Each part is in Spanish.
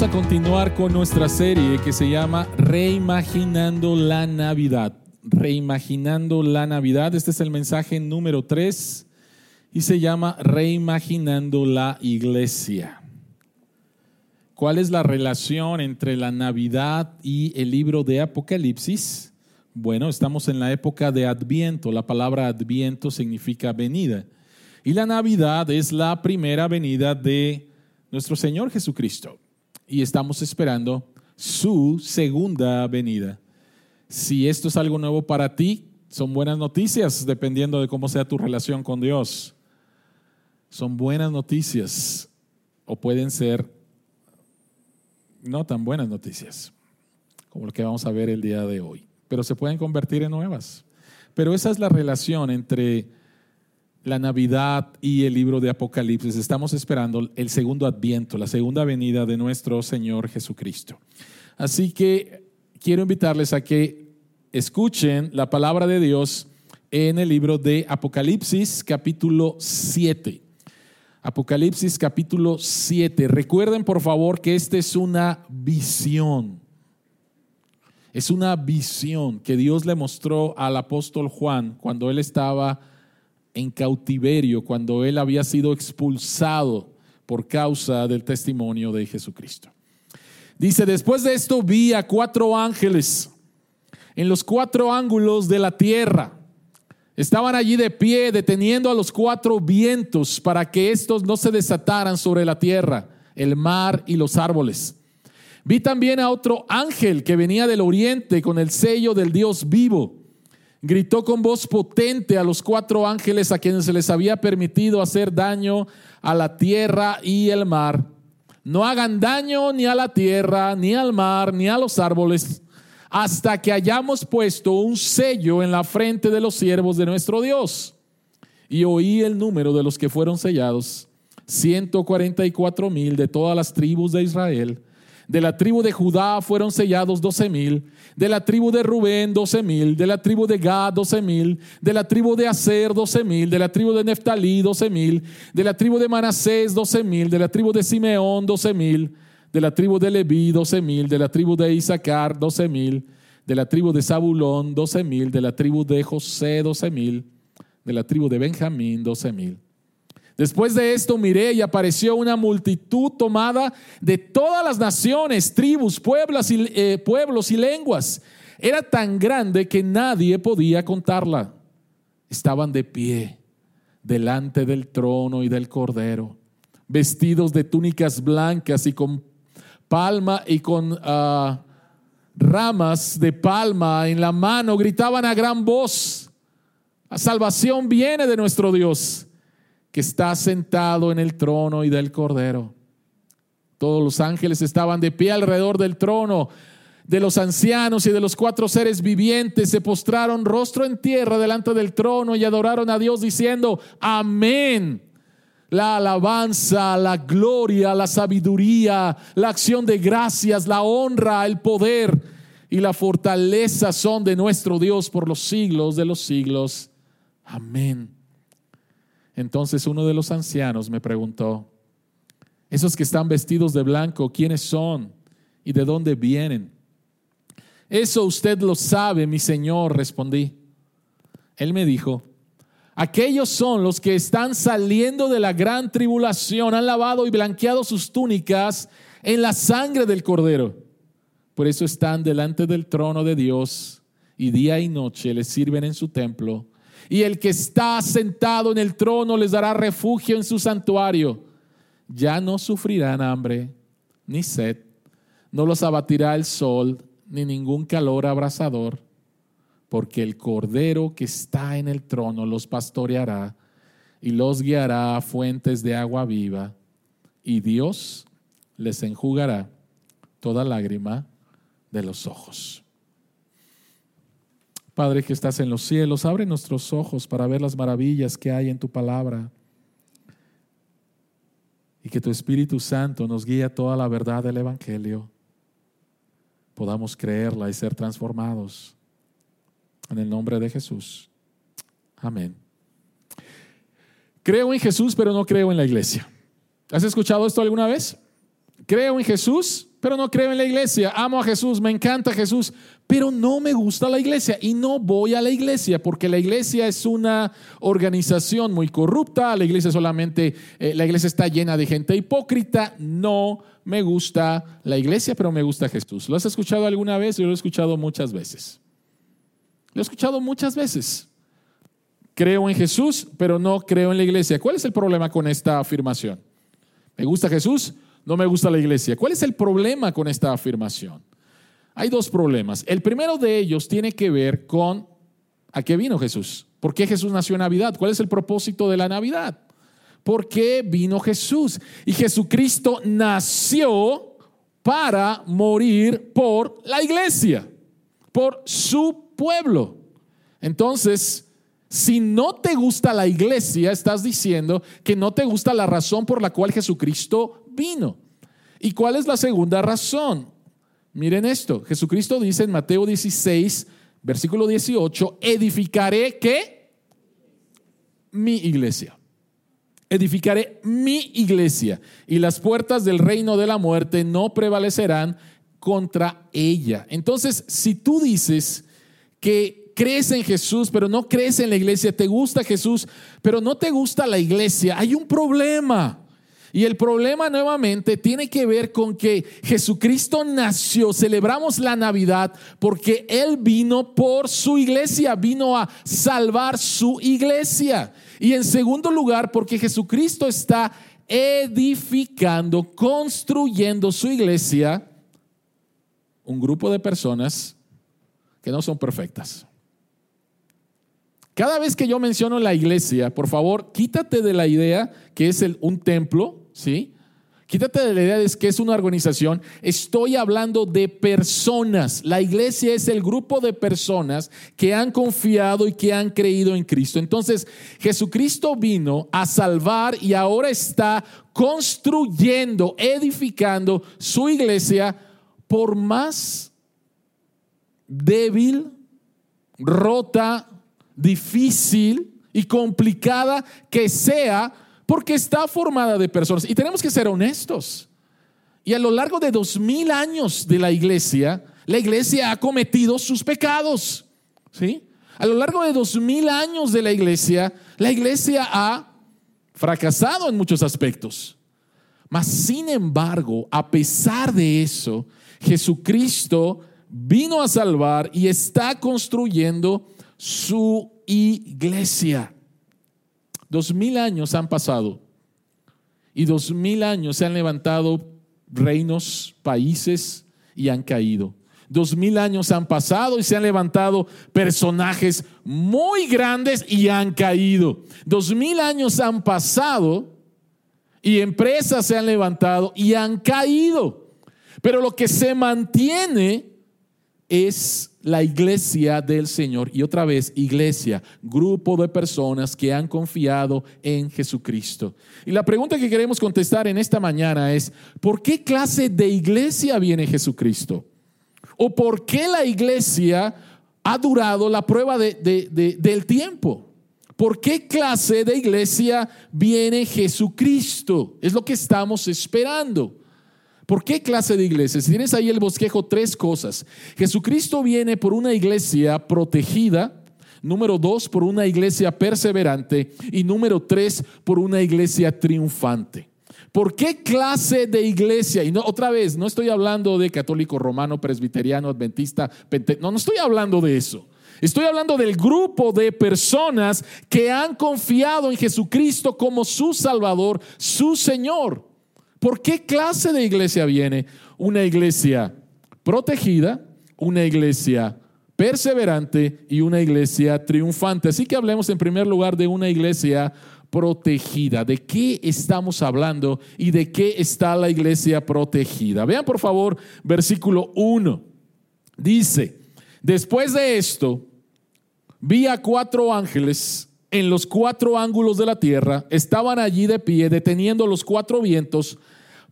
Vamos a continuar con nuestra serie que se llama Reimaginando la Navidad. Reimaginando la Navidad. Este es el mensaje número 3 y se llama Reimaginando la Iglesia. ¿Cuál es la relación entre la Navidad y el libro de Apocalipsis? Bueno, estamos en la época de Adviento. La palabra Adviento significa venida. Y la Navidad es la primera venida de nuestro Señor Jesucristo. Y estamos esperando su segunda venida. Si esto es algo nuevo para ti, son buenas noticias dependiendo de cómo sea tu relación con Dios. Son buenas noticias o pueden ser no tan buenas noticias como lo que vamos a ver el día de hoy, pero se pueden convertir en nuevas. Pero esa es la relación entre la Navidad y el libro de Apocalipsis. Estamos esperando el segundo adviento, la segunda venida de nuestro Señor Jesucristo. Así que quiero invitarles a que escuchen la palabra de Dios en el libro de Apocalipsis capítulo 7. Apocalipsis capítulo 7. Recuerden por favor que esta es una visión. Es una visión que Dios le mostró al apóstol Juan cuando él estaba en cautiverio cuando él había sido expulsado por causa del testimonio de Jesucristo. Dice, después de esto vi a cuatro ángeles en los cuatro ángulos de la tierra. Estaban allí de pie, deteniendo a los cuatro vientos para que estos no se desataran sobre la tierra, el mar y los árboles. Vi también a otro ángel que venía del oriente con el sello del Dios vivo gritó con voz potente a los cuatro ángeles a quienes se les había permitido hacer daño a la tierra y el mar. No hagan daño ni a la tierra, ni al mar, ni a los árboles, hasta que hayamos puesto un sello en la frente de los siervos de nuestro Dios. Y oí el número de los que fueron sellados, 144 mil de todas las tribus de Israel. De la tribu de Judá fueron sellados doce mil. De la tribu de Rubén, doce mil. De la tribu de Gad, doce mil. De la tribu de Aser, doce mil. De la tribu de Neftalí, doce mil. De la tribu de Manasés, doce mil. De la tribu de Simeón, doce mil. De la tribu de Leví, doce mil. De la tribu de Isaacar, doce mil. De la tribu de Zabulón, doce mil. De la tribu de José, doce mil. De la tribu de Benjamín, doce mil Después de esto miré y apareció una multitud tomada de todas las naciones, tribus, pueblos y, eh, pueblos y lenguas. Era tan grande que nadie podía contarla. Estaban de pie delante del trono y del cordero, vestidos de túnicas blancas y con palma y con ah, ramas de palma en la mano. Gritaban a gran voz, la salvación viene de nuestro Dios que está sentado en el trono y del cordero. Todos los ángeles estaban de pie alrededor del trono. De los ancianos y de los cuatro seres vivientes se postraron rostro en tierra delante del trono y adoraron a Dios diciendo, amén. La alabanza, la gloria, la sabiduría, la acción de gracias, la honra, el poder y la fortaleza son de nuestro Dios por los siglos de los siglos. Amén. Entonces uno de los ancianos me preguntó, esos que están vestidos de blanco, ¿quiénes son y de dónde vienen? Eso usted lo sabe, mi señor, respondí. Él me dijo, aquellos son los que están saliendo de la gran tribulación, han lavado y blanqueado sus túnicas en la sangre del cordero. Por eso están delante del trono de Dios y día y noche le sirven en su templo y el que está sentado en el trono les dará refugio en su santuario. Ya no sufrirán hambre ni sed, no los abatirá el sol ni ningún calor abrasador, porque el cordero que está en el trono los pastoreará y los guiará a fuentes de agua viva, y Dios les enjugará toda lágrima de los ojos. Padre que estás en los cielos, abre nuestros ojos para ver las maravillas que hay en tu palabra. Y que tu Espíritu Santo nos guíe a toda la verdad del Evangelio. Podamos creerla y ser transformados. En el nombre de Jesús. Amén. Creo en Jesús, pero no creo en la iglesia. ¿Has escuchado esto alguna vez? Creo en Jesús, pero no creo en la iglesia. Amo a Jesús, me encanta Jesús, pero no me gusta la iglesia y no voy a la iglesia porque la iglesia es una organización muy corrupta, la iglesia solamente, eh, la iglesia está llena de gente hipócrita. No me gusta la iglesia, pero me gusta Jesús. ¿Lo has escuchado alguna vez? Yo lo he escuchado muchas veces. Lo he escuchado muchas veces. Creo en Jesús, pero no creo en la iglesia. ¿Cuál es el problema con esta afirmación? ¿Me gusta Jesús? No me gusta la iglesia. ¿Cuál es el problema con esta afirmación? Hay dos problemas. El primero de ellos tiene que ver con a qué vino Jesús. ¿Por qué Jesús nació en Navidad? ¿Cuál es el propósito de la Navidad? ¿Por qué vino Jesús? Y Jesucristo nació para morir por la iglesia, por su pueblo. Entonces, si no te gusta la iglesia, estás diciendo que no te gusta la razón por la cual Jesucristo vino. ¿Y cuál es la segunda razón? Miren esto, Jesucristo dice en Mateo 16, versículo 18, edificaré qué? Mi iglesia. Edificaré mi iglesia y las puertas del reino de la muerte no prevalecerán contra ella. Entonces, si tú dices que crees en Jesús, pero no crees en la iglesia, te gusta Jesús, pero no te gusta la iglesia, hay un problema. Y el problema nuevamente tiene que ver con que Jesucristo nació, celebramos la Navidad porque Él vino por su iglesia, vino a salvar su iglesia. Y en segundo lugar, porque Jesucristo está edificando, construyendo su iglesia, un grupo de personas que no son perfectas. Cada vez que yo menciono la iglesia, por favor, quítate de la idea que es un templo, ¿sí? Quítate de la idea de que es una organización. Estoy hablando de personas. La iglesia es el grupo de personas que han confiado y que han creído en Cristo. Entonces, Jesucristo vino a salvar y ahora está construyendo, edificando su iglesia por más débil, rota, difícil y complicada que sea, porque está formada de personas. Y tenemos que ser honestos. Y a lo largo de dos mil años de la iglesia, la iglesia ha cometido sus pecados. ¿Sí? A lo largo de dos mil años de la iglesia, la iglesia ha fracasado en muchos aspectos. Mas, sin embargo, a pesar de eso, Jesucristo vino a salvar y está construyendo su iglesia. Dos mil años han pasado y dos mil años se han levantado reinos, países y han caído. Dos mil años han pasado y se han levantado personajes muy grandes y han caído. Dos mil años han pasado y empresas se han levantado y han caído. Pero lo que se mantiene es la iglesia del Señor. Y otra vez, iglesia, grupo de personas que han confiado en Jesucristo. Y la pregunta que queremos contestar en esta mañana es, ¿por qué clase de iglesia viene Jesucristo? ¿O por qué la iglesia ha durado la prueba del tiempo? ¿Por qué clase de iglesia viene Jesucristo? Es lo que estamos esperando. ¿Por qué clase de iglesia? Si tienes ahí el bosquejo, tres cosas. Jesucristo viene por una iglesia protegida. Número dos, por una iglesia perseverante. Y número tres, por una iglesia triunfante. ¿Por qué clase de iglesia? Y no, otra vez, no estoy hablando de católico romano, presbiteriano, adventista, no, no estoy hablando de eso. Estoy hablando del grupo de personas que han confiado en Jesucristo como su Salvador, su Señor. ¿Por qué clase de iglesia viene? Una iglesia protegida, una iglesia perseverante y una iglesia triunfante. Así que hablemos en primer lugar de una iglesia protegida. ¿De qué estamos hablando y de qué está la iglesia protegida? Vean por favor versículo 1. Dice, después de esto, vi a cuatro ángeles en los cuatro ángulos de la tierra, estaban allí de pie, deteniendo los cuatro vientos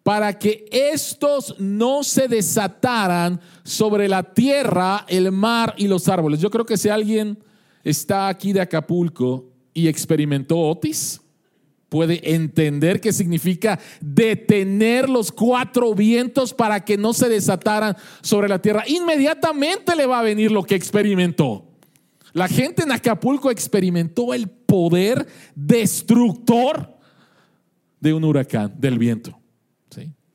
para que estos no se desataran sobre la tierra, el mar y los árboles. Yo creo que si alguien está aquí de Acapulco y experimentó Otis, puede entender qué significa detener los cuatro vientos para que no se desataran sobre la tierra, inmediatamente le va a venir lo que experimentó. La gente en Acapulco experimentó el poder destructor de un huracán, del viento.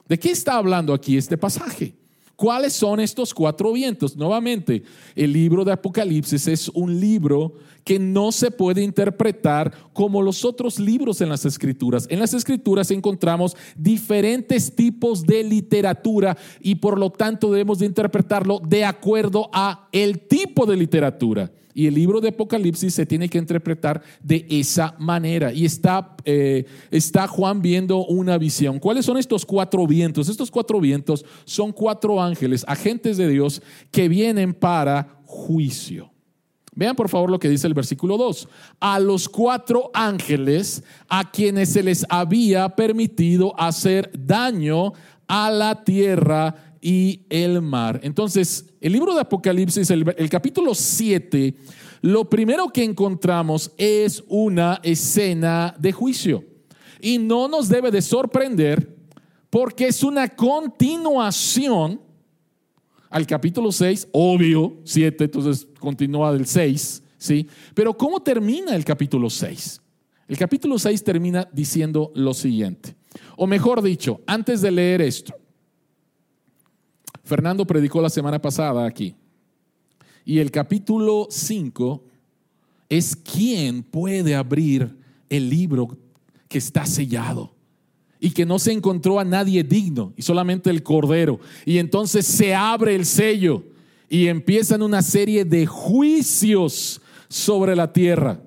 ¿De qué está hablando aquí este pasaje? ¿Cuáles son estos cuatro vientos? Nuevamente, el libro de Apocalipsis es un libro que no se puede interpretar como los otros libros en las escrituras. En las escrituras encontramos diferentes tipos de literatura y por lo tanto debemos de interpretarlo de acuerdo a el tipo de literatura. Y el libro de Apocalipsis se tiene que interpretar de esa manera. Y está, eh, está Juan viendo una visión. ¿Cuáles son estos cuatro vientos? Estos cuatro vientos son cuatro ángeles, agentes de Dios, que vienen para juicio. Vean por favor lo que dice el versículo 2. A los cuatro ángeles a quienes se les había permitido hacer daño a la tierra y el mar. Entonces, el libro de Apocalipsis, el, capítulo 7, lo primero que encontramos es una escena de juicio. Y no nos debe de sorprender porque es una continuación al capítulo 6, obvio, 7, entonces continúa del 6, ¿sí? Pero ¿cómo termina el capítulo 6? El capítulo 6 termina diciendo lo siguiente, o mejor dicho, antes de leer esto, Fernando predicó la semana pasada aquí. Y el capítulo 5 es quién puede abrir el libro que está sellado y que no se encontró a nadie digno y solamente el Cordero. Y entonces se abre el sello y empiezan una serie de juicios sobre la tierra.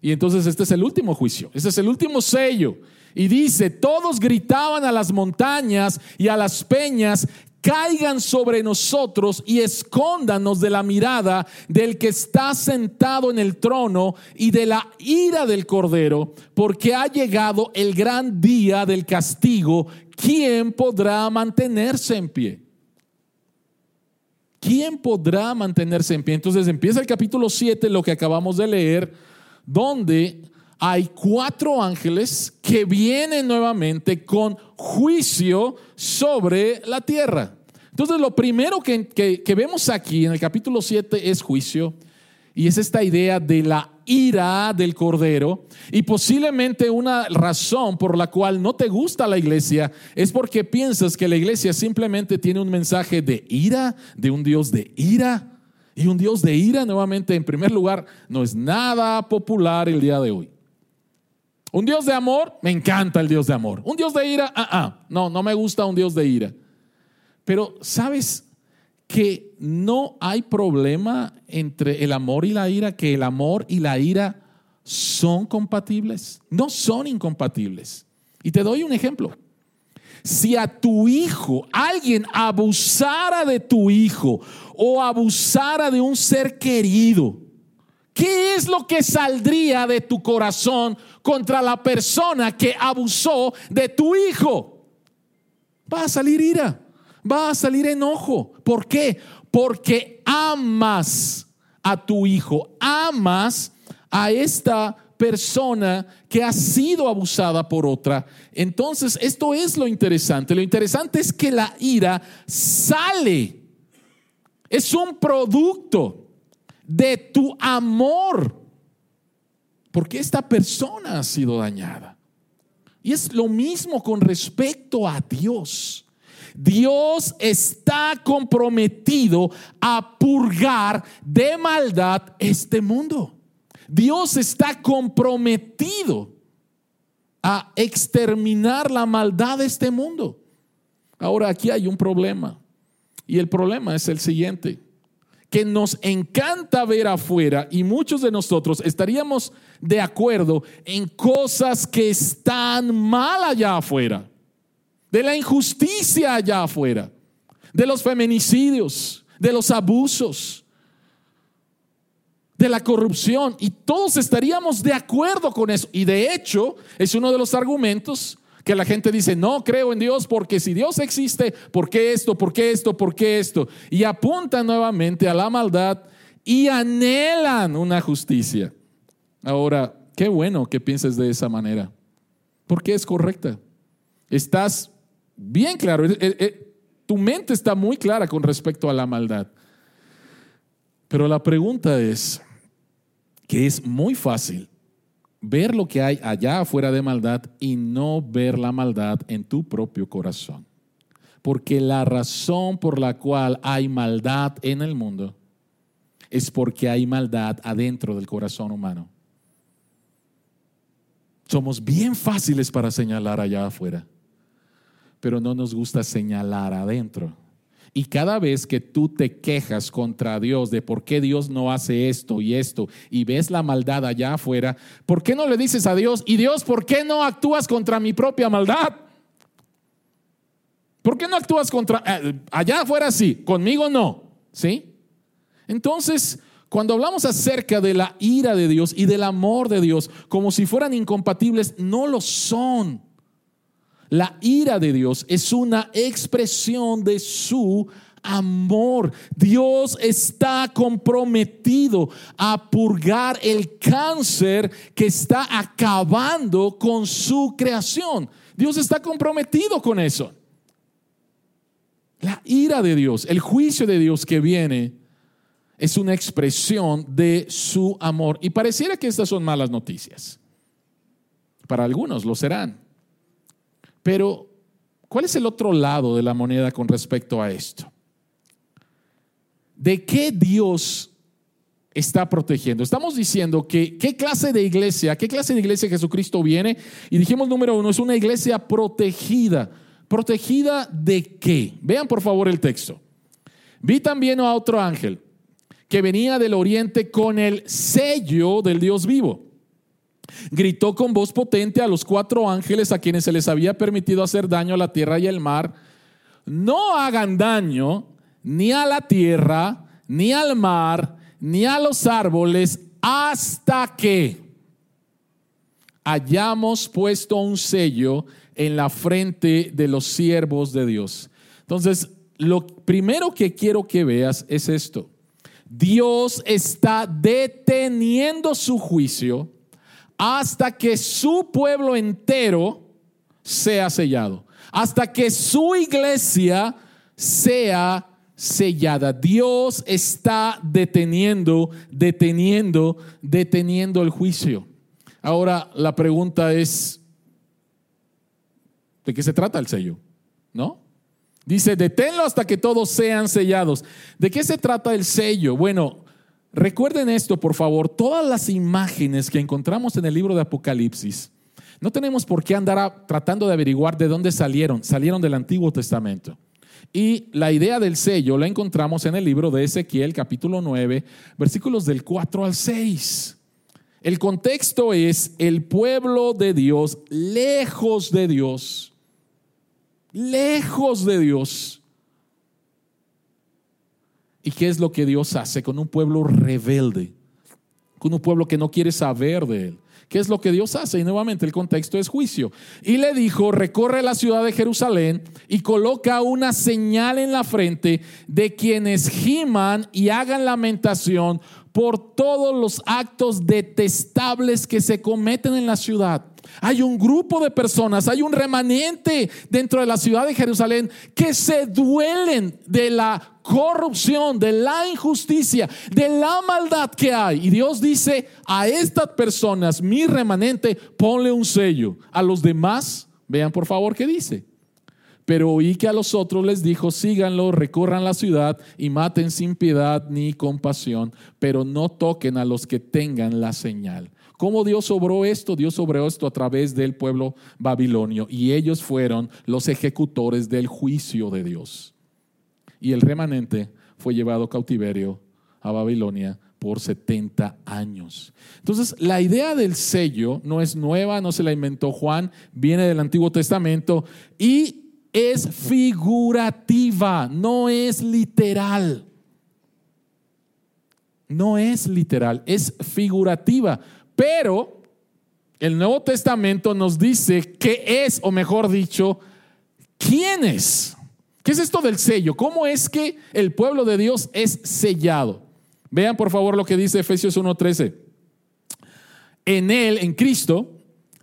Y entonces este es el último juicio, este es el último sello. Y dice, todos gritaban a las montañas y a las peñas, caigan sobre nosotros y escóndanos de la mirada del que está sentado en el trono y de la ira del Cordero, porque ha llegado el gran día del castigo. ¿Quién podrá mantenerse en pie? ¿Quién podrá mantenerse en pie? Entonces empieza el capítulo 7, lo que acabamos de leer, donde hay cuatro ángeles que vienen nuevamente con juicio sobre la tierra. Entonces lo primero que, vemos aquí en el capítulo 7 es juicio y es esta idea de la ira del Cordero. Y posiblemente una razón por la cual no te gusta la iglesia es porque piensas que la iglesia simplemente tiene un mensaje de ira, de un Dios de ira. Y un Dios de ira, nuevamente, en primer lugar, no es nada popular el día de hoy. Un Dios de amor, me encanta el Dios de amor. Un Dios de ira, ah, ah, no, no me gusta un Dios de ira. Pero sabes que no hay problema entre el amor y la ira, que el amor y la ira son compatibles, no son incompatibles. Y te doy un ejemplo. Si a tu hijo alguien abusara de tu hijo o abusara de un ser querido, ¿qué es lo que saldría de tu corazón contra la persona que abusó de tu hijo. Va a salir ira, va a salir enojo. ¿Por qué? Porque amas a tu hijo, amas a esta persona que ha sido abusada por otra. Entonces, esto es lo interesante. Lo interesante es que la ira sale. Es un producto de tu amor porque esta persona ha sido dañada. Y es lo mismo con respecto a Dios. Dios está comprometido a purgar de maldad este mundo. Dios está comprometido a exterminar la maldad de este mundo. Ahora aquí hay un problema. Y el problema es el siguiente que nos encanta ver afuera y muchos de nosotros estaríamos de acuerdo en cosas que están mal allá afuera, de la injusticia allá afuera, de los feminicidios, de los abusos, de la corrupción y todos estaríamos de acuerdo con eso. Y de hecho es uno de los argumentos que la gente dice, no creo en Dios porque si Dios existe, ¿por qué esto? ¿Por qué esto? ¿Por qué esto? Y apuntan nuevamente a la maldad y anhelan una justicia. Ahora, qué bueno que pienses de esa manera. porque es correcta. Estás bien claro, tu mente está muy clara con respecto a la maldad. Pero la pregunta es que es muy fácil ver lo que hay allá afuera de maldad y no ver la maldad en tu propio corazón. Porque la razón por la cual hay maldad en el mundo es porque hay maldad adentro del corazón humano. Somos bien fáciles para señalar allá afuera, pero no nos gusta señalar adentro. Y cada vez que tú te quejas contra Dios de por qué Dios no hace esto y esto y ves la maldad allá afuera, ¿por qué no le dices a Dios, y Dios, ¿por qué no actúas contra mi propia maldad? ¿Por qué no actúas contra... Eh, allá afuera sí, conmigo no, ¿sí? Entonces, cuando hablamos acerca de la ira de Dios y del amor de Dios como si fueran incompatibles, no lo son. La ira de Dios es una expresión de su amor. Dios está comprometido a purgar el cáncer que está acabando con su creación. Dios está comprometido con eso. La ira de Dios, el juicio de Dios que viene, es una expresión de su amor. Y pareciera que estas son malas noticias. Para algunos lo serán. Pero, ¿cuál es el otro lado de la moneda con respecto a esto? ¿De qué Dios está protegiendo? Estamos diciendo que qué clase de iglesia, qué clase de iglesia Jesucristo viene. Y dijimos número uno, es una iglesia protegida. ¿Protegida de qué? Vean por favor el texto. Vi también a otro ángel que venía del oriente con el sello del Dios vivo. Gritó con voz potente a los cuatro ángeles a quienes se les había permitido hacer daño a la tierra y al mar, no hagan daño ni a la tierra, ni al mar, ni a los árboles, hasta que hayamos puesto un sello en la frente de los siervos de Dios. Entonces, lo primero que quiero que veas es esto. Dios está deteniendo su juicio hasta que su pueblo entero sea sellado, hasta que su iglesia sea sellada. Dios está deteniendo, deteniendo, deteniendo el juicio. Ahora la pregunta es, ¿de qué se trata el sello? ¿No? Dice, deténlo hasta que todos sean sellados. ¿De qué se trata el sello? Bueno, recuerden esto, por favor. Todas las imágenes que encontramos en el libro de Apocalipsis, no tenemos por qué andar tratando de averiguar de dónde salieron. Salieron del Antiguo Testamento. Y la idea del sello la encontramos en el libro de Ezequiel, capítulo 9, versículos del 4 al 6. El contexto es el pueblo de Dios, lejos de Dios lejos de Dios. ¿Y qué es lo que Dios hace con un pueblo rebelde? Con un pueblo que no quiere saber de él. ¿Qué es lo que Dios hace? Y nuevamente el contexto es juicio. Y le dijo, recorre la ciudad de Jerusalén y coloca una señal en la frente de quienes giman y hagan lamentación por todos los actos detestables que se cometen en la ciudad. Hay un grupo de personas, hay un remanente dentro de la ciudad de Jerusalén que se duelen de la corrupción, de la injusticia, de la maldad que hay. Y Dios dice a estas personas, mi remanente, ponle un sello. A los demás, vean por favor qué dice. Pero oí que a los otros les dijo, síganlo, recorran la ciudad y maten sin piedad ni compasión, pero no toquen a los que tengan la señal. ¿Cómo Dios obró esto? Dios obró esto a través del pueblo babilonio y ellos fueron los ejecutores del juicio de Dios. Y el remanente fue llevado cautiverio a Babilonia por 70 años. Entonces, la idea del sello no es nueva, no se la inventó Juan, viene del Antiguo Testamento y es figurativa, no es literal. No es literal, es figurativa. Pero el Nuevo Testamento nos dice qué es, o mejor dicho, quién es. ¿Qué es esto del sello? ¿Cómo es que el pueblo de Dios es sellado? Vean por favor lo que dice Efesios 1:13. En Él, en Cristo,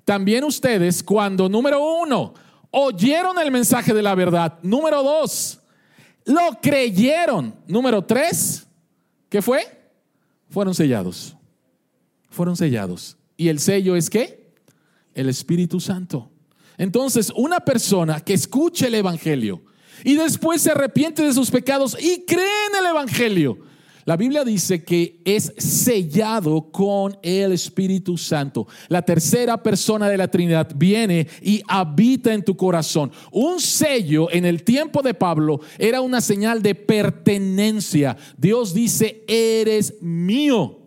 también ustedes cuando, número uno, oyeron el mensaje de la verdad. Número dos, lo creyeron. Número tres, ¿qué fue? Fueron sellados. Fueron sellados. ¿Y el sello es qué? El Espíritu Santo. Entonces, una persona que escuche el Evangelio y después se arrepiente de sus pecados y cree en el Evangelio, la Biblia dice que es sellado con el Espíritu Santo. La tercera persona de la Trinidad viene y habita en tu corazón. Un sello en el tiempo de Pablo era una señal de pertenencia. Dios dice, eres mío.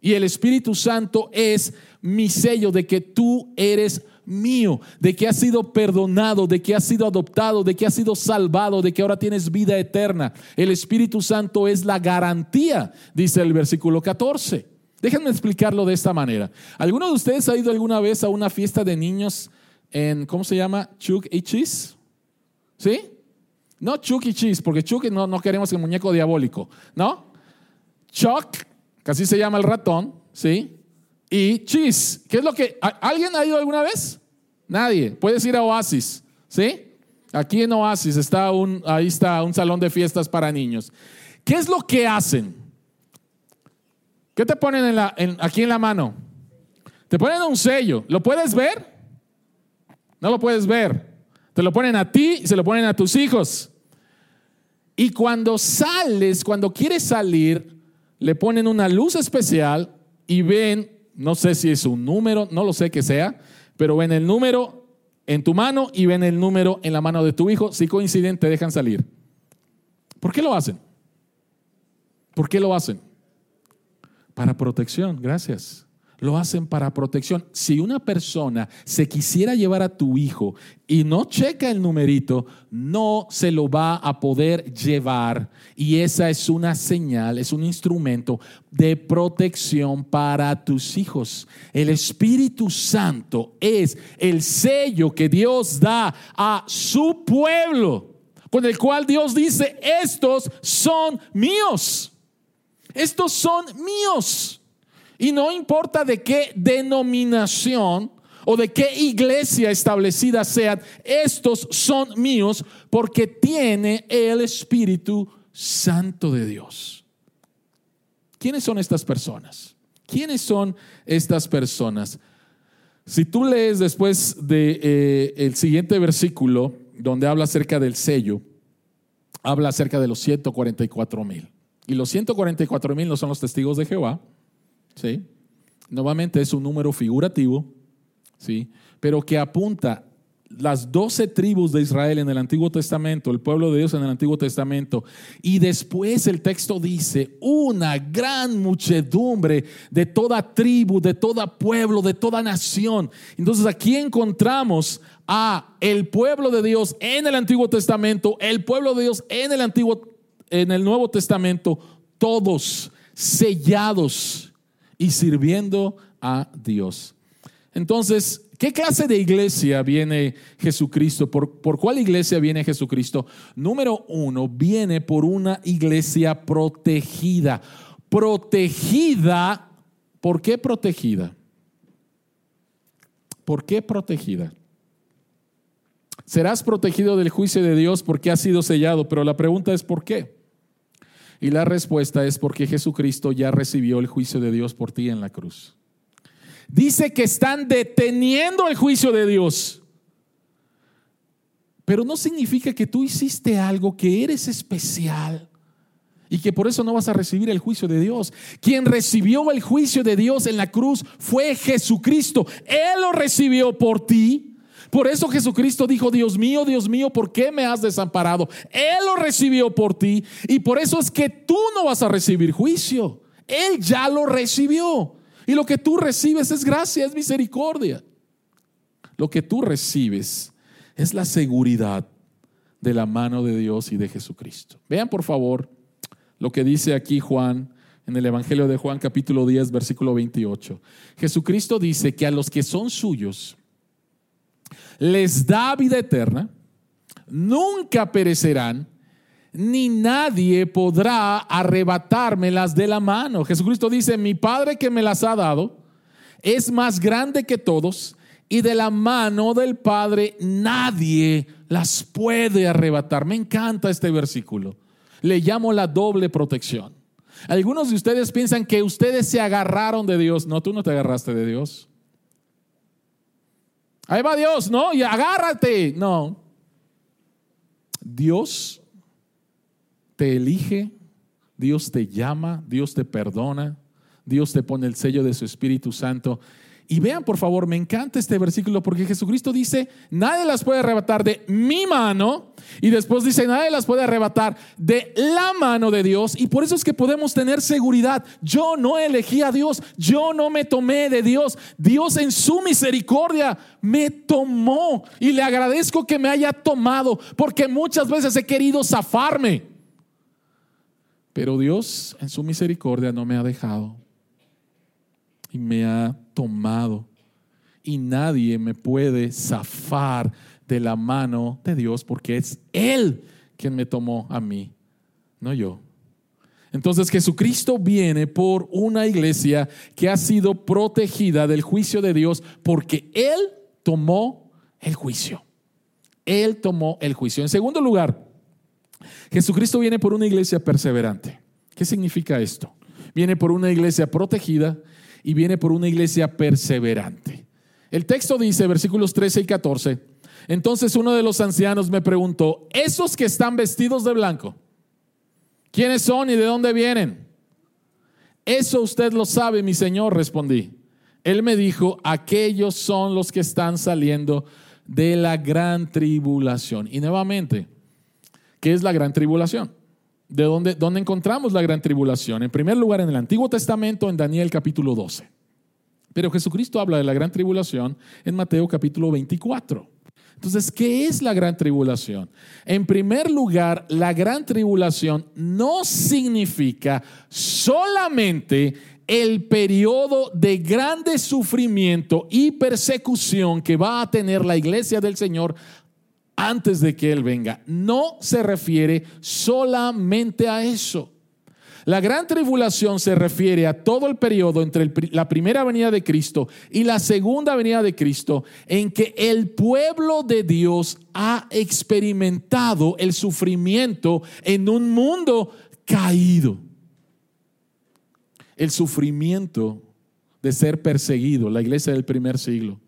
Y el Espíritu Santo es mi sello de que tú eres mío, de que has sido perdonado, de que has sido adoptado, de que has sido salvado, de que ahora tienes vida eterna. El Espíritu Santo es la garantía, dice el versículo 14. Déjenme explicarlo de esta manera. ¿Alguno de ustedes ha ido alguna vez a una fiesta de niños en, ¿cómo se llama? Chuck y Cheese. ¿Sí? No Chuck y Cheese, porque Chuck no, no queremos el muñeco diabólico, ¿no? Chuck, que así se llama el ratón, ¿sí? Y cheese. ¿Qué es lo que... ¿Alguien ha ido alguna vez? Nadie. Puedes ir a Oasis, ¿sí? Aquí en Oasis está un, ahí está un salón de fiestas para niños. ¿Qué es lo que hacen? ¿Qué te ponen aquí en la mano? Te ponen un sello. ¿Lo puedes ver? No lo puedes ver. Te lo ponen a ti y se lo ponen a tus hijos. Y cuando sales, cuando quieres salir, le ponen una luz especial y ven no sé si es un número, no lo sé que sea, pero ven el número en tu mano y ven el número en la mano de tu hijo. Si coinciden, te dejan salir. ¿Por qué lo hacen? ¿Por qué lo hacen? Para protección, gracias lo hacen para protección. Si una persona se quisiera llevar a tu hijo y no checa el numerito, no se lo va a poder llevar. Y esa es una señal, es un instrumento de protección para tus hijos. El Espíritu Santo es el sello que Dios da a su pueblo, con el cual Dios dice, estos son míos. Estos son míos. Y no importa de qué denominación o de qué iglesia establecida sean, estos son míos porque tiene el Espíritu Santo de Dios. ¿Quiénes son estas personas? ¿Quiénes son estas personas? Si tú lees después de eh, el siguiente versículo donde habla acerca del sello, habla acerca de los 144 mil. Y los 144 mil no son los testigos de Jehová, ¿sí? Nuevamente es un número figurativo, ¿sí? Pero que apunta las doce tribus de Israel en el Antiguo Testamento, el pueblo de Dios en el Antiguo Testamento, y después el texto dice, una gran muchedumbre de toda tribu, de todo pueblo, de toda nación. Entonces aquí encontramos a el pueblo de Dios en el Antiguo Testamento, el pueblo de Dios en el Antiguo en el Nuevo Testamento, todos sellados y sirviendo a Dios. Entonces, ¿qué clase de iglesia viene Jesucristo? ¿Por, ¿Por, cuál iglesia viene Jesucristo? Número uno, viene por una iglesia protegida. Protegida, ¿por qué protegida? ¿Por qué protegida? Serás protegido del juicio de Dios porque has sido sellado, pero la pregunta es ¿por qué? Y la respuesta es porque Jesucristo ya recibió el juicio de Dios por ti en la cruz. Dice que están deteniendo el juicio de Dios. Pero no significa que tú hiciste algo, que eres especial y que por eso no vas a recibir el juicio de Dios. Quien recibió el juicio de Dios en la cruz fue Jesucristo. Él lo recibió por ti por eso Jesucristo dijo, Dios mío, Dios mío, ¿por qué me has desamparado? Él lo recibió por ti y por eso es que tú no vas a recibir juicio. Él ya lo recibió. Y lo que tú recibes es gracia, es misericordia. Lo que tú recibes es la seguridad de la mano de Dios y de Jesucristo. Vean por favor lo que dice aquí Juan en el Evangelio de Juan capítulo 10 versículo 28. Jesucristo dice que a los que son suyos, les da vida eterna, nunca perecerán, ni nadie podrá arrebatármelas de la mano. Jesucristo dice, mi Padre que me las ha dado es más grande que todos y de la mano del Padre nadie las puede arrebatar. Me encanta este versículo. Le llamo la doble protección. Algunos de ustedes piensan que ustedes se agarraron de Dios. No, tú no te agarraste de Dios. Ahí va Dios, ¿no? Y agárrate. No. Dios te elige, Dios te llama, Dios te perdona, Dios te pone el sello de su Espíritu Santo y vean, por favor, me encanta este versículo porque Jesucristo dice, nadie las puede arrebatar de mi mano. Y después dice, nadie las puede arrebatar de la mano de Dios. Y por eso es que podemos tener seguridad. Yo no elegí a Dios, yo no me tomé de Dios. Dios en su misericordia me tomó. Y le agradezco que me haya tomado porque muchas veces he querido zafarme. Pero Dios en su misericordia no me ha dejado y me ha tomado. Y nadie me puede zafar de la mano de Dios porque es Él quien me tomó a mí, no yo. Entonces Jesucristo viene por una iglesia que ha sido protegida del juicio de Dios porque Él tomó el juicio. Él tomó el juicio. En segundo lugar, Jesucristo viene por una iglesia perseverante. ¿Qué significa esto? Viene por una iglesia protegida y viene por una iglesia perseverante. El texto dice, versículos 13 y 14, entonces uno de los ancianos me preguntó, ¿esos que están vestidos de blanco, quiénes son y de dónde vienen? Eso usted lo sabe, mi señor, respondí. Él me dijo, aquellos son los que están saliendo de la gran tribulación. Y nuevamente, ¿qué es la gran tribulación? ¿De dónde, dónde encontramos la gran tribulación? En primer lugar, en el Antiguo Testamento, en Daniel capítulo 12. Pero Jesucristo habla de la gran tribulación en Mateo capítulo 24. Entonces, ¿qué es la gran tribulación? En primer lugar, la gran tribulación no significa solamente el periodo de grande sufrimiento y persecución que va a tener la iglesia del Señor antes de que Él venga. No se refiere solamente a eso. La gran tribulación se refiere a todo el periodo entre la primera venida de Cristo y la segunda venida de Cristo en que el pueblo de Dios ha experimentado el sufrimiento en un mundo caído. El sufrimiento de ser perseguido, la iglesia del primer siglo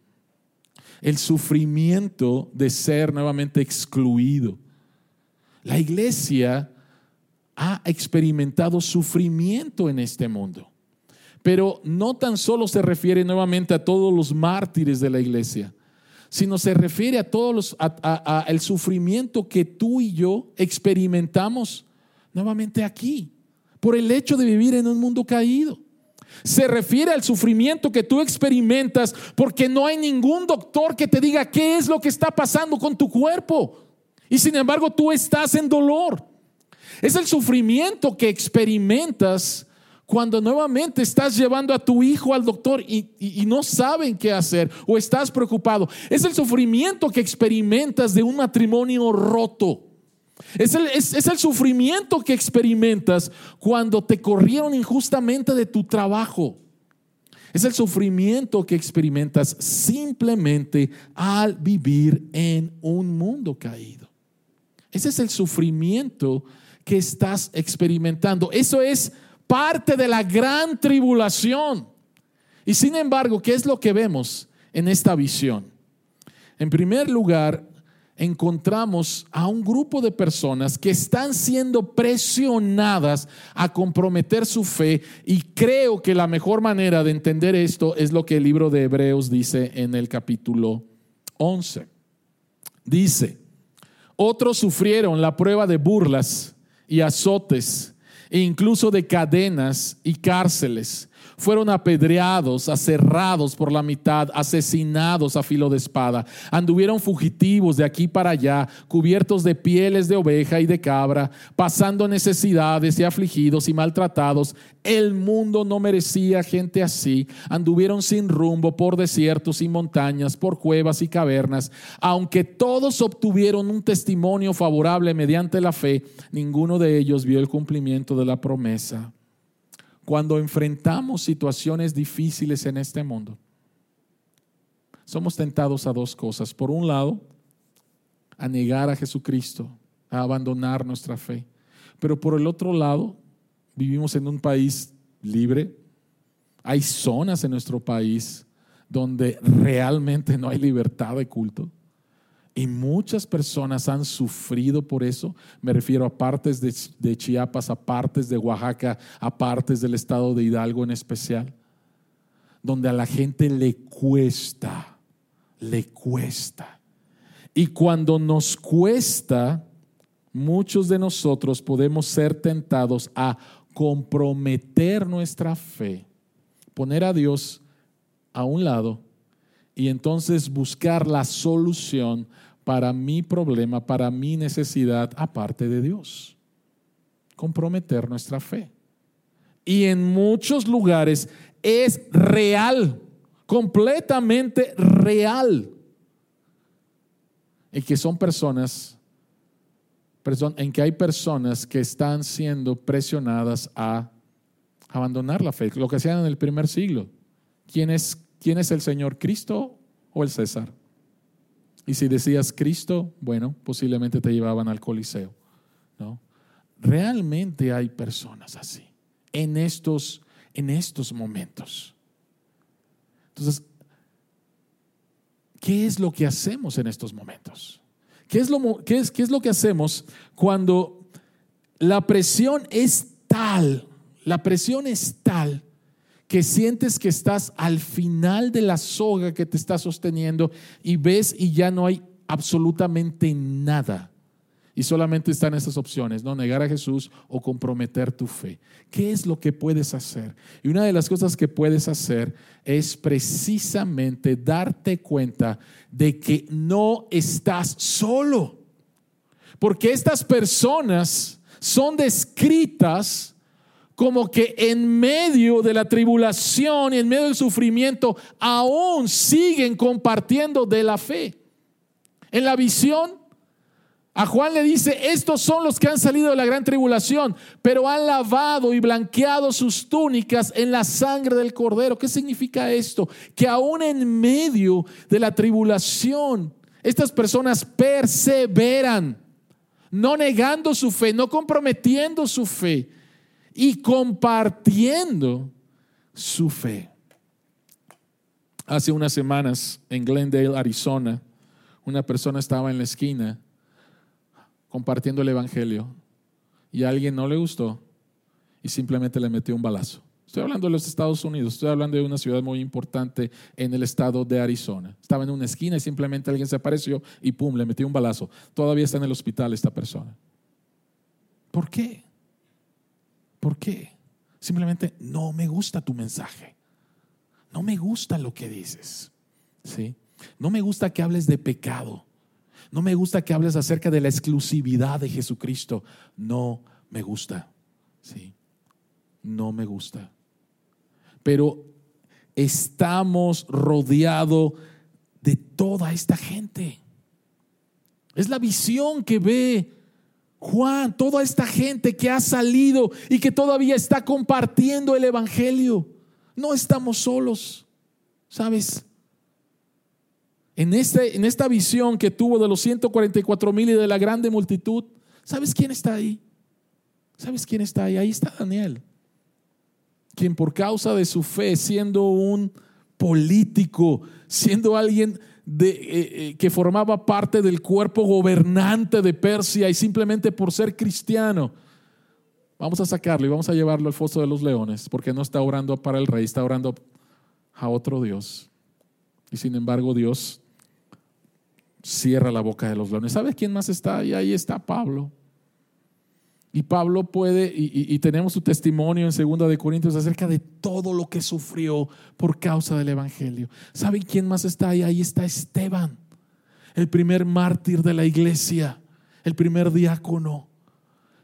el sufrimiento de ser nuevamente excluido. La iglesia ha experimentado sufrimiento en este mundo, pero no tan solo se refiere nuevamente a todos los mártires de la iglesia, sino se refiere a todos los el sufrimiento que tú y yo experimentamos nuevamente aquí por el hecho de vivir en un mundo caído. Se refiere al sufrimiento que tú experimentas porque no hay ningún doctor que te diga qué es lo que está pasando con tu cuerpo. Y sin embargo tú estás en dolor. Es el sufrimiento que experimentas cuando nuevamente estás llevando a tu hijo al doctor y, no saben qué hacer o estás preocupado. Es el sufrimiento que experimentas de un matrimonio roto. Es el, sufrimiento que experimentas cuando te corrieron injustamente de tu trabajo. Es el sufrimiento que experimentas simplemente al vivir en un mundo caído. Ese es el sufrimiento que estás experimentando. Eso es parte de la gran tribulación. Y sin embargo, ¿qué es lo que vemos en esta visión? En primer lugar, encontramos a un grupo de personas que están siendo presionadas a comprometer su fe y creo que la mejor manera de entender esto es lo que el libro de Hebreos dice en el capítulo 11. Dice, otros sufrieron la prueba de burlas y azotes e incluso de cadenas y cárceles fueron apedreados, aserrados por la mitad, asesinados a filo de espada. Anduvieron fugitivos de aquí para allá, cubiertos de pieles de oveja y de cabra, pasando necesidades y afligidos y maltratados. El mundo no merecía gente así. Anduvieron sin rumbo por desiertos y montañas, por cuevas y cavernas. Aunque todos obtuvieron un testimonio favorable mediante la fe, ninguno de ellos vio el cumplimiento de la promesa cuando enfrentamos situaciones difíciles en este mundo, somos tentados a dos cosas. Por un lado, a negar a Jesucristo, a abandonar nuestra fe. Pero por el otro lado, vivimos en un país libre. Hay zonas en nuestro país donde realmente no hay libertad de culto. Y muchas personas han sufrido por eso. Me refiero a partes de, Chiapas, a partes de Oaxaca, a partes del estado de Hidalgo en especial, donde a la gente le cuesta, le cuesta. Y cuando nos cuesta, muchos de nosotros podemos ser tentados a comprometer nuestra fe, poner a Dios a un lado y entonces buscar la solución para mi problema, para mi necesidad aparte de Dios. Comprometer nuestra fe. Y en muchos lugares es real, completamente real. Y que son personas, en que hay personas que están siendo presionadas a abandonar la fe, lo que hacían en el primer siglo. ¿Quién es, quién es el Señor, Cristo o el César? Y si decías Cristo, bueno, posiblemente te llevaban al Coliseo. ¿no? Realmente hay personas así en estos, en estos momentos. Entonces, ¿qué es lo que hacemos en estos momentos? ¿Qué es lo, qué es, qué es lo que hacemos cuando la presión es tal, la presión es tal que sientes que estás al final de la soga que te está sosteniendo y ves y ya no hay absolutamente nada. Y solamente están esas opciones, ¿no? Negar a Jesús o comprometer tu fe. ¿Qué es lo que puedes hacer? Y una de las cosas que puedes hacer es precisamente darte cuenta de que no estás solo. Porque estas personas son descritas como que en medio de la tribulación y en medio del sufrimiento aún siguen compartiendo de la fe. En la visión, a Juan le dice, estos son los que han salido de la gran tribulación, pero han lavado y blanqueado sus túnicas en la sangre del cordero. ¿Qué significa esto? Que aún en medio de la tribulación, estas personas perseveran, no negando su fe, no comprometiendo su fe y compartiendo su fe. Hace unas semanas en Glendale, Arizona, una persona estaba en la esquina compartiendo el Evangelio y a alguien no le gustó y simplemente le metió un balazo. Estoy hablando de los Estados Unidos, estoy hablando de una ciudad muy importante en el estado de Arizona. Estaba en una esquina y simplemente alguien se apareció y pum, le metió un balazo. Todavía está en el hospital esta persona. ¿Por qué? ¿Por qué? Simplemente no me gusta tu mensaje. No me gusta lo que dices. ¿Sí? No me gusta que hables de pecado. No me gusta que hables acerca de la exclusividad de Jesucristo. No me gusta. ¿Sí? No me gusta. Pero estamos rodeados de toda esta gente. Es la visión que ve Juan, toda esta gente que ha salido y que todavía está compartiendo el Evangelio. No estamos solos, ¿sabes? En, este, en esta visión que tuvo de los 144 mil y de la grande multitud, ¿sabes quién está ahí? ¿Sabes quién está ahí? Ahí está Daniel, quien por causa de su fe, siendo un político, siendo alguien de, eh, eh, que formaba parte del cuerpo gobernante de Persia y simplemente por ser cristiano, vamos a sacarlo y vamos a llevarlo al foso de los leones, porque no está orando para el rey, está orando a otro Dios. Y sin embargo Dios cierra la boca de los leones. ¿Sabes quién más está ahí? Ahí está Pablo. Y Pablo puede, y, tenemos su testimonio en Segunda de Corintios acerca de todo lo que sufrió por causa del Evangelio. ¿Saben quién más está ahí? Ahí está Esteban, el primer mártir de la iglesia, el primer diácono,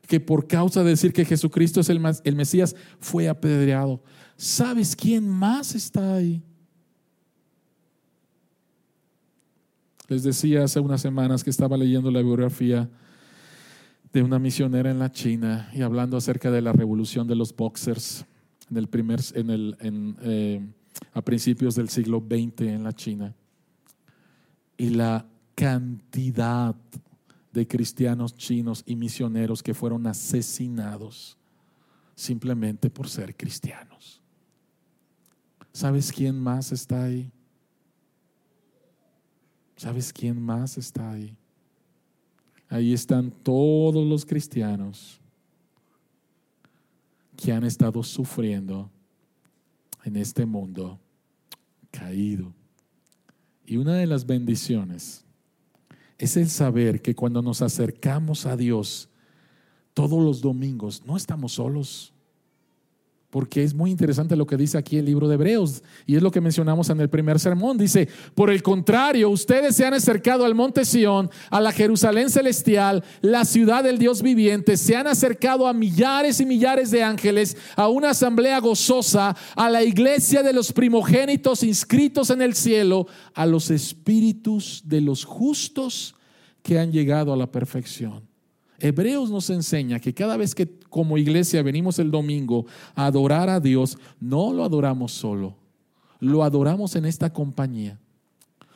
que por causa de decir que Jesucristo es el, el Mesías fue apedreado. ¿Sabes quién más está ahí? Les decía hace unas semanas que estaba leyendo la biografía de una misionera en la China y hablando acerca de la revolución de los boxers en el primer, en el, en, eh, a principios del siglo XX en la China. y la cantidad de cristianos chinos y misioneros que fueron asesinados simplemente por ser cristianos. ¿Sabes quién más está ahí? ¿Sabes quién más está ahí? Ahí están todos los cristianos que han estado sufriendo en este mundo caído. Y una de las bendiciones es el saber que cuando nos acercamos a Dios todos los domingos, no estamos solos porque es muy interesante lo que dice aquí el libro de Hebreos y es lo que mencionamos en el primer sermón. Dice, por el contrario, ustedes se han acercado al monte Sión, a la Jerusalén celestial, la ciudad del Dios viviente, se han acercado a millares y millares de ángeles, a una asamblea gozosa, a la iglesia de los primogénitos inscritos en el cielo, a los espíritus de los justos que han llegado a la perfección. Hebreos nos enseña que cada vez que como iglesia venimos el domingo a adorar a Dios, no lo adoramos solo, lo adoramos en esta compañía.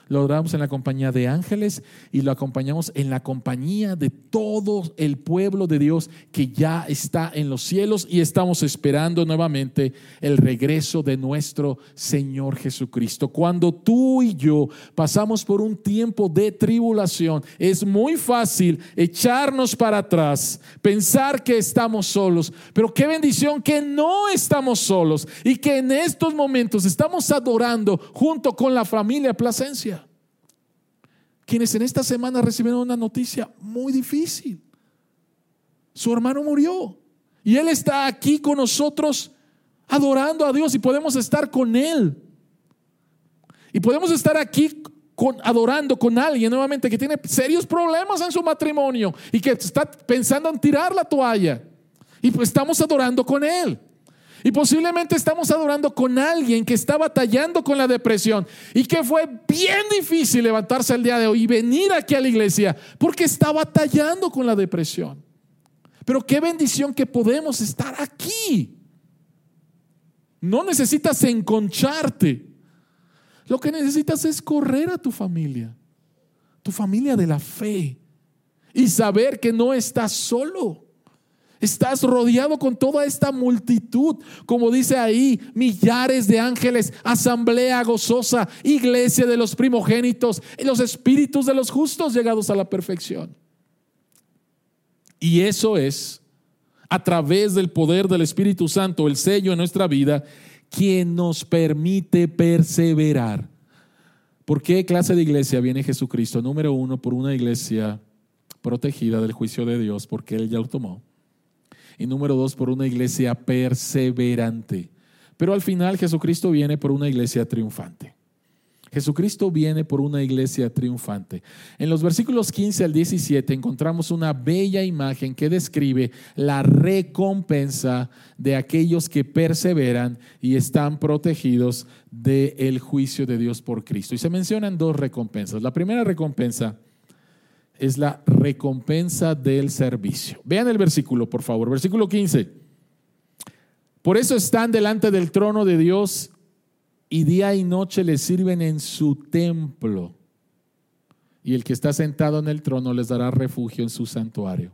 Lo adoramos en la compañía de ángeles y lo acompañamos en la compañía de todo el pueblo de Dios que ya está en los cielos. Y estamos esperando nuevamente el regreso de nuestro Señor Jesucristo. Cuando tú y yo pasamos por un tiempo de tribulación, es muy fácil echarnos para atrás, pensar que estamos solos, pero qué bendición que no estamos solos y que en estos momentos estamos adorando junto con la familia Plasencia quienes en esta semana recibieron una noticia muy difícil. Su hermano murió y él está aquí con nosotros adorando a Dios y podemos estar con él. Y podemos estar aquí con, adorando con alguien nuevamente que tiene serios problemas en su matrimonio y que está pensando en tirar la toalla. Y pues estamos adorando con él. Y posiblemente estamos adorando con alguien que está batallando con la depresión y que fue bien difícil levantarse el día de hoy y venir aquí a la iglesia porque está batallando con la depresión. Pero qué bendición que podemos estar aquí. No necesitas enconcharte. Lo que necesitas es correr a tu familia, tu familia de la fe, y saber que no estás solo. Estás rodeado con toda esta multitud, como dice ahí, millares de ángeles, asamblea gozosa, iglesia de los primogénitos los espíritus de los justos llegados a la perfección. Y eso es, a través del poder del Espíritu Santo, el sello en nuestra vida, quien nos permite perseverar. ¿Por qué clase de iglesia viene Jesucristo? Número uno, por una iglesia protegida del juicio de Dios, porque Él ya lo tomó. Y número dos, por una iglesia perseverante. Pero al final Jesucristo viene por una iglesia triunfante. Jesucristo viene por una iglesia triunfante. En los versículos 15 al 17 encontramos una bella imagen que describe la recompensa de aquellos que perseveran y están protegidos del juicio de Dios por Cristo. Y se mencionan dos recompensas. La primera recompensa es la recompensa del servicio. Vean el versículo, por favor, versículo 15. Por eso están delante del trono de Dios y día y noche le sirven en su templo. Y el que está sentado en el trono les dará refugio en su santuario.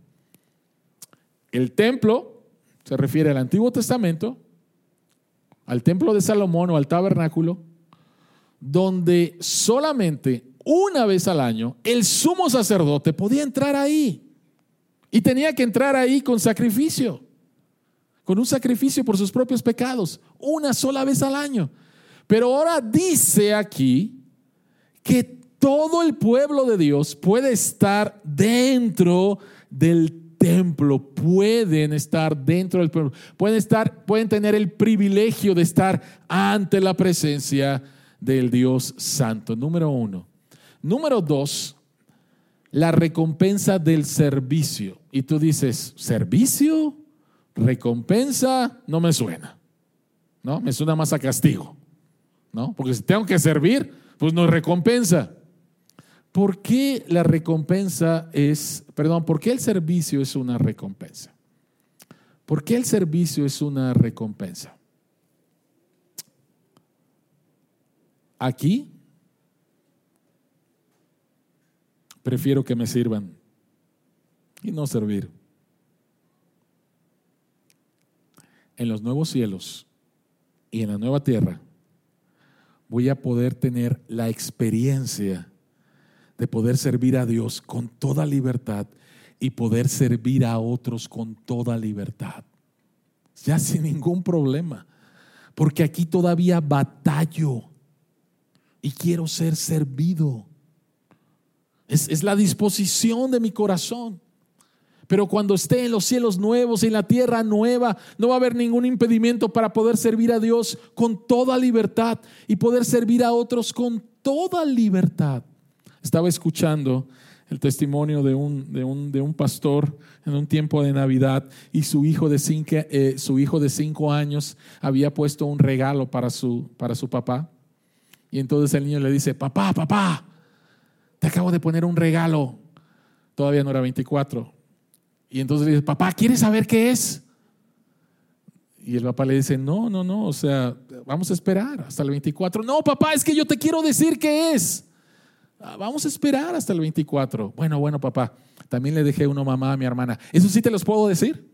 El templo se refiere al Antiguo Testamento, al templo de Salomón o al tabernáculo, donde solamente una vez al año, el sumo sacerdote podía entrar ahí. Y tenía que entrar ahí con sacrificio, con un sacrificio por sus propios pecados, una sola vez al año. Pero ahora dice aquí que todo el pueblo de Dios puede estar dentro del templo, pueden estar dentro del pueblo, pueden estar, pueden tener el privilegio de estar ante la presencia del Dios Santo. Número uno, Número dos, la recompensa del servicio. Y tú dices, ¿servicio? ¿Recompensa? No me suena. ¿No? Me suena más a castigo. ¿No? Porque si tengo que servir, pues no recompensa. ¿Por qué la recompensa es, perdón, por qué el servicio es una recompensa? ¿Por qué el servicio es una recompensa? Aquí prefiero que me sirvan y no servir. En los nuevos cielos y en la nueva tierra voy a poder tener la experiencia de poder servir a Dios con toda libertad y poder servir a otros con toda libertad. Ya sin ningún problema. Porque aquí todavía batallo y quiero ser servido. Es, es, la disposición de mi corazón. Pero cuando esté en los cielos nuevos en la tierra nueva, no va a haber ningún impedimento para poder servir a Dios con toda libertad y poder servir a otros con toda libertad. Estaba escuchando el testimonio de un, de un, de un pastor en un tiempo de Navidad y su hijo de cinco, eh, su hijo de cinco años había puesto un regalo para su, para su papá. Y entonces el niño le dice, papá, papá, te acabo de poner un regalo. Todavía no era 24. Y entonces le dice, papá, ¿quieres saber qué es? Y el papá le dice, no, no, no, o sea, vamos a esperar hasta el 24. No, papá, es que yo te quiero decir qué es. Ah, vamos a esperar hasta el 24. Bueno, bueno, papá, también le dejé uno mamá a mi hermana. ¿Eso sí te los puedo decir?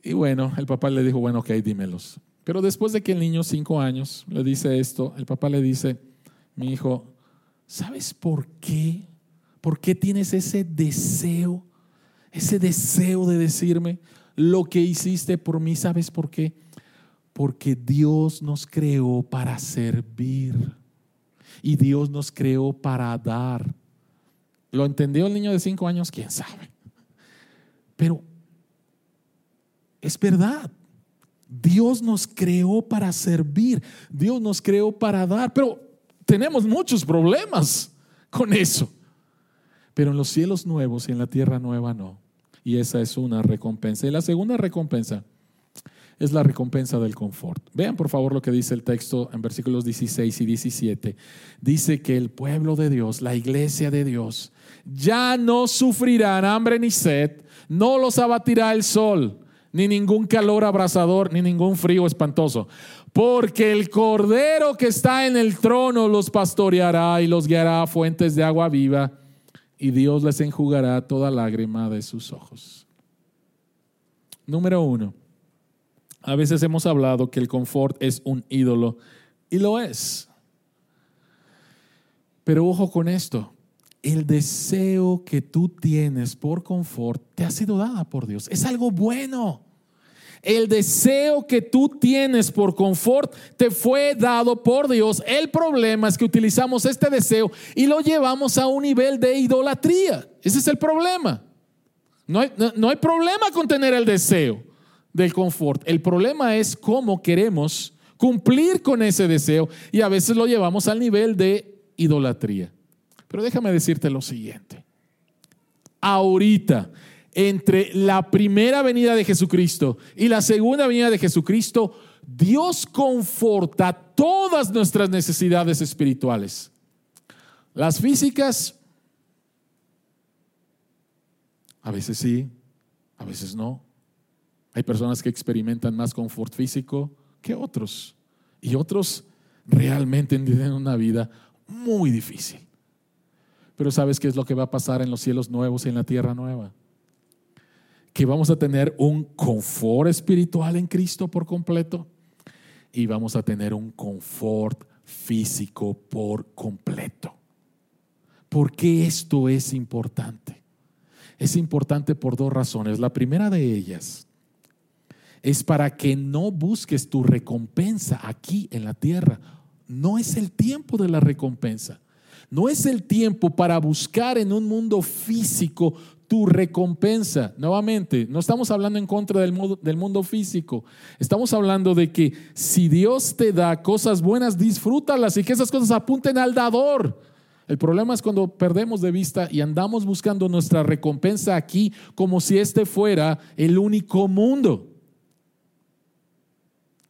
Y bueno, el papá le dijo, bueno, ok, dímelos. Pero después de que el niño, cinco años, le dice esto, el papá le dice, mi hijo, ¿sabes por qué? ¿Por qué tienes ese deseo? Ese deseo de decirme lo que hiciste por mí, ¿sabes por qué? Porque Dios nos creó para servir. Y Dios nos creó para dar. ¿Lo entendió el niño de cinco años? ¿Quién sabe? Pero es verdad. Dios nos creó para servir. Dios nos creó para dar. Pero tenemos muchos problemas con eso. Pero en los cielos nuevos y en la tierra nueva no. Y esa es una recompensa. Y la segunda recompensa es la recompensa del confort. Vean por favor lo que dice el texto en versículos 16 y 17. Dice que el pueblo de Dios, la iglesia de Dios, ya no sufrirán hambre ni sed, no los abatirá el sol, ni ningún calor abrasador, ni ningún frío espantoso. Porque el cordero que está en el trono los pastoreará y los guiará a fuentes de agua viva, y Dios les enjugará toda lágrima de sus ojos. Número uno a veces hemos hablado que el confort es un ídolo y lo es. Pero ojo con esto, el deseo que tú tienes por confort te ha sido dada por Dios. Es algo bueno. El deseo que tú tienes por confort te fue dado por Dios. El problema es que utilizamos este deseo y lo llevamos a un nivel de idolatría. Ese es el problema. No hay, problema con tener el deseo del confort. El problema es cómo queremos cumplir con ese deseo y a veces lo llevamos al nivel de idolatría. Pero déjame decirte lo siguiente. Ahorita, entre la primera venida de Jesucristo y la segunda venida de Jesucristo, Dios conforta todas nuestras necesidades espirituales. Las físicas, a veces sí, a veces no. Hay personas que experimentan más confort físico que otros. Y otros realmente tienen una vida muy difícil. Pero ¿sabes qué es lo que va a pasar en los cielos nuevos y en la tierra nueva? Que vamos a tener un confort espiritual en Cristo por completo y vamos a tener un confort físico por completo. ¿Por qué esto es importante? Es importante por dos razones. La primera de ellas es para que no busques tu recompensa aquí en la tierra. No es el tiempo de la recompensa. No es el tiempo para buscar en un mundo físico tu recompensa. Nuevamente, no estamos hablando en contra del, del, mundo físico. Estamos hablando de que si Dios te da cosas buenas, disfrútalas y que esas cosas apunten al dador. El problema es cuando perdemos de vista y andamos buscando nuestra recompensa aquí como si este fuera el único mundo.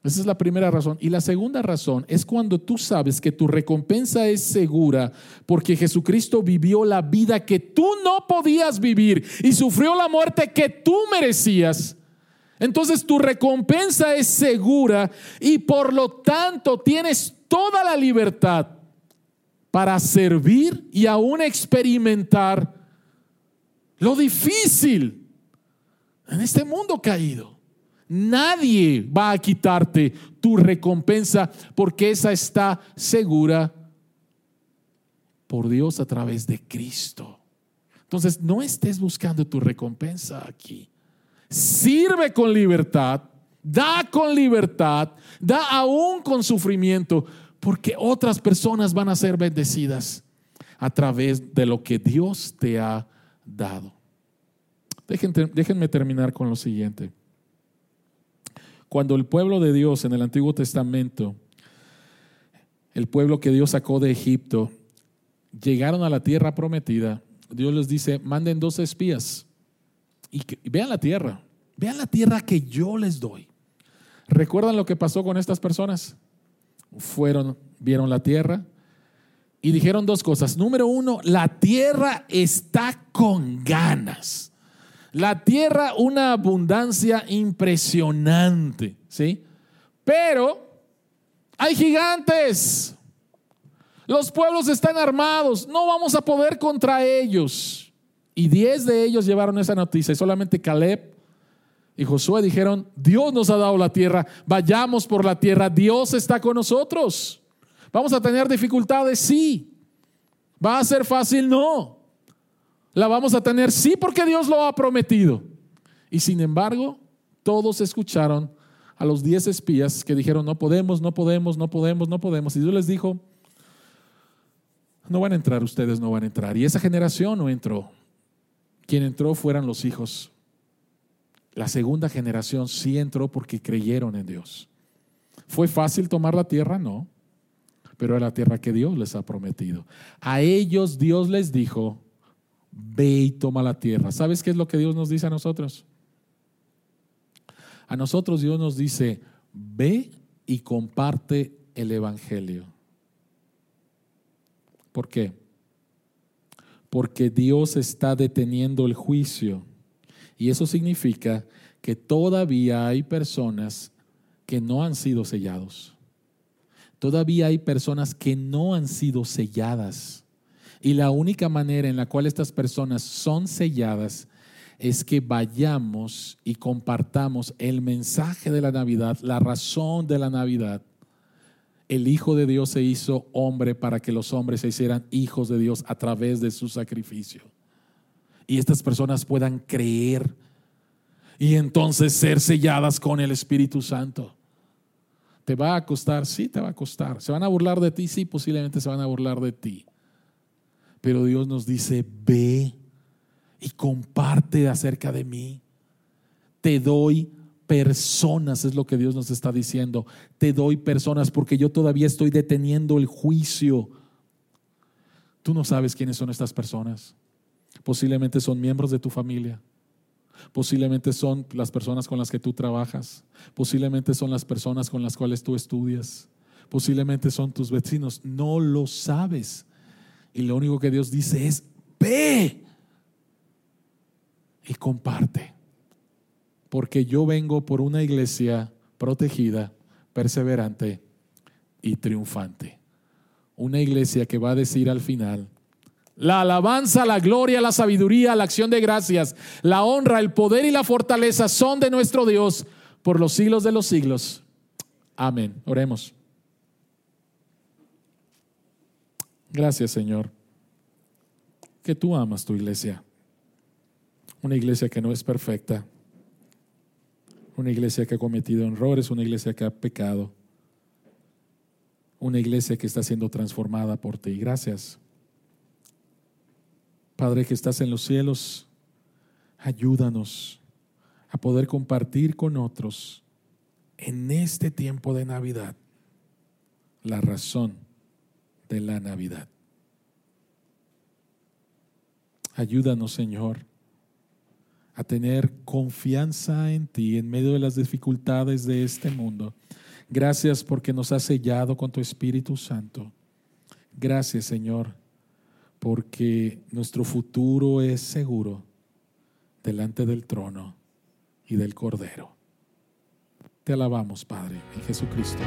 Esa es la primera razón. Y la segunda razón es cuando tú sabes que tu recompensa es segura porque Jesucristo vivió la vida que tú no podías vivir y sufrió la muerte que tú merecías. Entonces tu recompensa es segura y por lo tanto tienes toda la libertad para servir y aún experimentar lo difícil en este mundo caído. Nadie va a quitarte tu recompensa porque esa está segura por Dios a través de Cristo. Entonces, no estés buscando tu recompensa aquí. Sirve con libertad, da con libertad, da aún con sufrimiento, porque otras personas van a ser bendecidas a través de lo que Dios te ha dado. déjenme terminar con lo siguiente. Cuando el pueblo de Dios en el Antiguo Testamento, el pueblo que Dios sacó de Egipto, llegaron a la tierra prometida, Dios les dice, manden dos espías y, vean la tierra, vean la tierra que yo les doy. ¿Recuerdan lo que pasó con estas personas? Fueron, vieron la tierra y dijeron dos cosas. Número uno, la tierra está con ganas. La tierra, una abundancia impresionante, ¿sí? Pero hay gigantes. Los pueblos están armados, no vamos a poder contra ellos. Y diez de ellos llevaron esa noticia y solamente Caleb y Josué dijeron, Dios nos ha dado la tierra, vayamos por la tierra, Dios está con nosotros. Vamos a tener dificultades, sí. ¿Va a ser fácil? No la vamos a tener, sí, porque Dios lo ha prometido. Y sin embargo, todos escucharon a los diez espías que dijeron, no podemos, no podemos, no podemos, no podemos. Y Dios les dijo, no van a entrar, ustedes no van a entrar. Y esa generación no entró. Quien entró fueran los hijos. La segunda generación sí entró porque creyeron en Dios. ¿Fue fácil tomar la tierra? No, pero era la tierra que Dios les ha prometido. A ellos Dios les dijo, ve y toma la tierra. ¿Sabes qué es lo que Dios nos dice a nosotros? A nosotros Dios nos dice, ve y comparte el Evangelio. ¿Por qué? Porque Dios está deteniendo el juicio. Y eso significa que todavía hay personas que no han sido sellados. Todavía hay personas que no han sido selladas. Y la única manera en la cual estas personas son selladas es que vayamos y compartamos el mensaje de la Navidad, la razón de la Navidad. El Hijo de Dios se hizo hombre para que los hombres se hicieran hijos de Dios a través de su sacrificio. Y estas personas puedan creer y entonces ser selladas con el Espíritu Santo. ¿Te va a costar? Sí, te va a costar. ¿Se van a burlar de ti? Sí, posiblemente se van a burlar de ti. Pero Dios nos dice, ve y comparte acerca de mí. Te doy personas, es lo que Dios nos está diciendo. Te doy personas porque yo todavía estoy deteniendo el juicio. Tú no sabes quiénes son estas personas. Posiblemente son miembros de tu familia. Posiblemente son las personas con las que tú trabajas. Posiblemente son las personas con las cuales tú estudias. Posiblemente son tus vecinos. No lo sabes. Y lo único que Dios dice es, ve y comparte. Porque yo vengo por una iglesia protegida, perseverante y triunfante. Una iglesia que va a decir al final, la alabanza, la gloria, la sabiduría, la acción de gracias, la honra, el poder y la fortaleza son de nuestro Dios por los siglos de los siglos. Amén. Oremos. Gracias, Señor, que tú amas tu iglesia. Una iglesia que no es perfecta. Una iglesia que ha cometido errores, una iglesia que ha pecado. Una iglesia que está siendo transformada por ti. Gracias. Padre que estás en los cielos, ayúdanos a poder compartir con otros en este tiempo de Navidad la razón de la Navidad. Ayúdanos, Señor, a tener confianza en ti en medio de las dificultades de este mundo. Gracias porque nos has sellado con tu Espíritu Santo. Gracias, Señor, porque nuestro futuro es seguro delante del trono y del Cordero. Te alabamos, Padre, en Jesucristo.